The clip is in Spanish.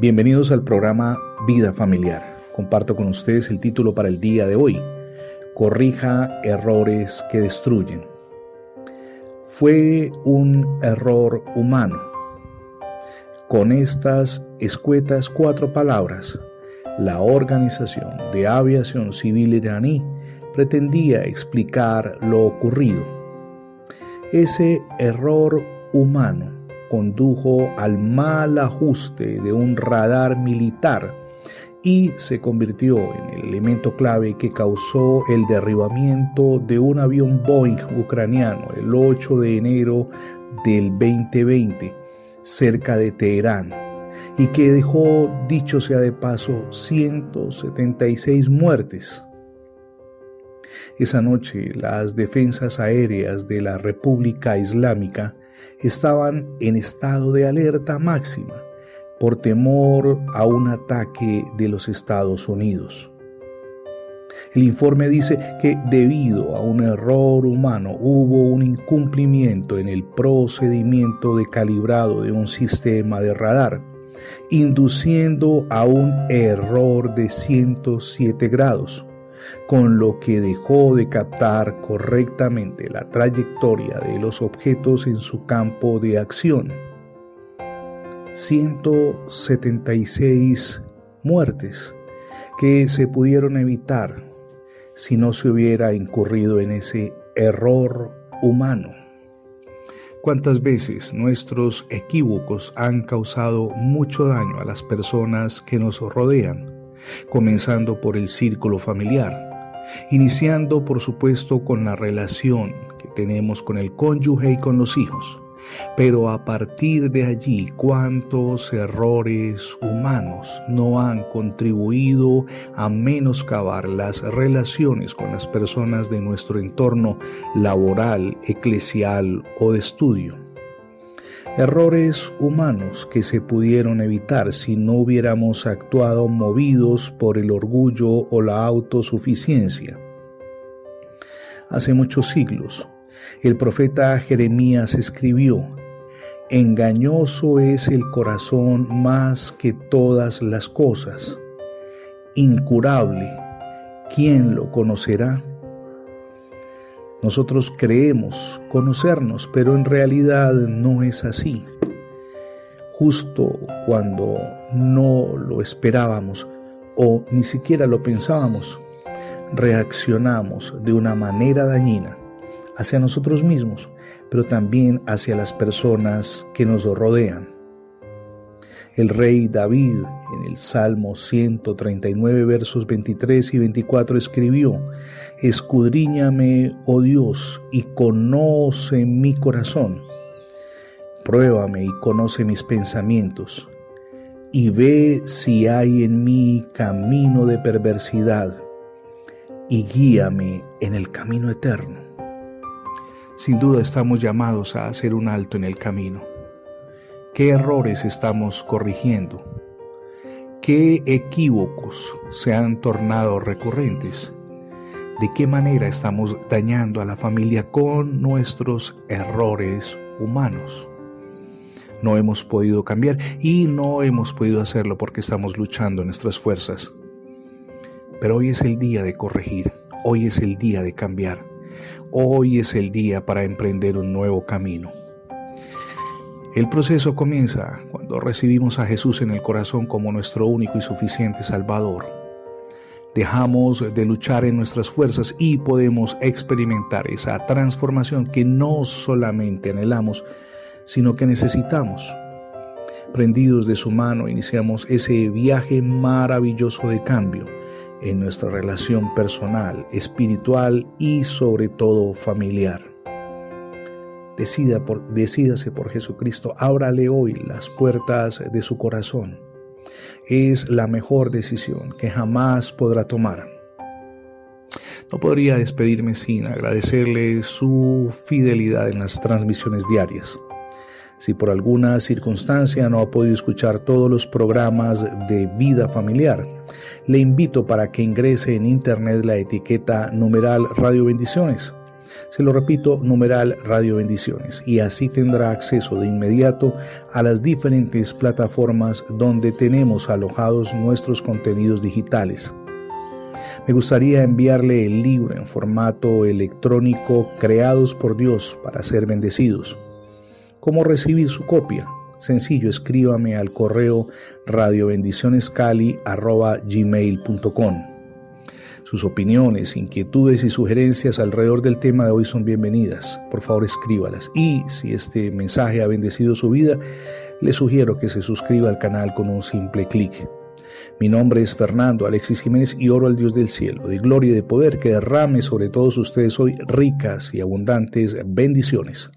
Bienvenidos al programa Vida Familiar. Comparto con ustedes el título para el día de hoy. Corrija errores que destruyen. Fue un error humano. Con estas escuetas cuatro palabras, la Organización de Aviación Civil iraní pretendía explicar lo ocurrido. Ese error humano condujo al mal ajuste de un radar militar y se convirtió en el elemento clave que causó el derribamiento de un avión Boeing ucraniano el 8 de enero del 2020 cerca de Teherán y que dejó, dicho sea de paso, 176 muertes. Esa noche las defensas aéreas de la República Islámica estaban en estado de alerta máxima por temor a un ataque de los Estados Unidos. El informe dice que debido a un error humano hubo un incumplimiento en el procedimiento de calibrado de un sistema de radar, induciendo a un error de 107 grados, con lo que dejó de captar correctamente la trayectoria de los objetos en su campo de acción. 176 muertes que se pudieron evitar si no se hubiera incurrido en ese error humano. ¿Cuántas veces nuestros equívocos han causado mucho daño a las personas que nos rodean? Comenzando por el círculo familiar, iniciando por supuesto con la relación que tenemos con el cónyuge y con los hijos. Pero a partir de allí, cuántos errores humanos no han contribuido a menoscabar las relaciones con las personas de nuestro entorno laboral, eclesial o de estudio errores humanos que se pudieron evitar si no hubiéramos actuado movidos por el orgullo o la autosuficiencia. Hace muchos siglos, el profeta Jeremías escribió, Engañoso es el corazón más que todas las cosas, incurable, ¿quién lo conocerá? Nosotros creemos conocernos, pero en realidad no es así. Justo cuando no lo esperábamos o ni siquiera lo pensábamos, reaccionamos de una manera dañina hacia nosotros mismos, pero también hacia las personas que nos rodean. El rey David en el Salmo 139 versos 23 y 24 escribió, Escudriñame, oh Dios, y conoce mi corazón. Pruébame y conoce mis pensamientos, y ve si hay en mí camino de perversidad, y guíame en el camino eterno. Sin duda estamos llamados a hacer un alto en el camino ¿Qué errores estamos corrigiendo? ¿Qué equívocos se han tornado recurrentes? ¿De qué manera estamos dañando a la familia con nuestros errores humanos? No hemos podido cambiar y no hemos podido hacerlo porque estamos luchando nuestras fuerzas. Pero hoy es el día de corregir, hoy es el día de cambiar, hoy es el día para emprender un nuevo camino. El proceso comienza cuando recibimos a Jesús en el corazón como nuestro único y suficiente Salvador. Dejamos de luchar en nuestras fuerzas y podemos experimentar esa transformación que no solamente anhelamos, sino que necesitamos. Prendidos de su mano, iniciamos ese viaje maravilloso de cambio en nuestra relación personal, espiritual y sobre todo familiar. Decida por, decídase por Jesucristo, ábrale hoy las puertas de su corazón. Es la mejor decisión que jamás podrá tomar. No podría despedirme sin agradecerle su fidelidad en las transmisiones diarias. Si por alguna circunstancia no ha podido escuchar todos los programas de vida familiar, le invito para que ingrese en internet la etiqueta numeral Radio Bendiciones Se lo repito, numeral Radio Bendiciones, y así tendrá acceso de inmediato a las diferentes plataformas donde tenemos alojados nuestros contenidos digitales. Me gustaría enviarle el libro en formato electrónico Creados por Dios para ser bendecidos. ¿Cómo recibir su copia? Sencillo, escríbame al correo radiobendicionescali.gmail.com. Sus opiniones, inquietudes y sugerencias alrededor del tema de hoy son bienvenidas. Por favor, escríbalas. Y si este mensaje ha bendecido su vida, le sugiero que se suscriba al canal con un simple clic. Mi nombre es Fernando Alexis Jiménez y oro al Dios del cielo, de gloria y de poder, que derrame sobre todos ustedes hoy ricas y abundantes bendiciones.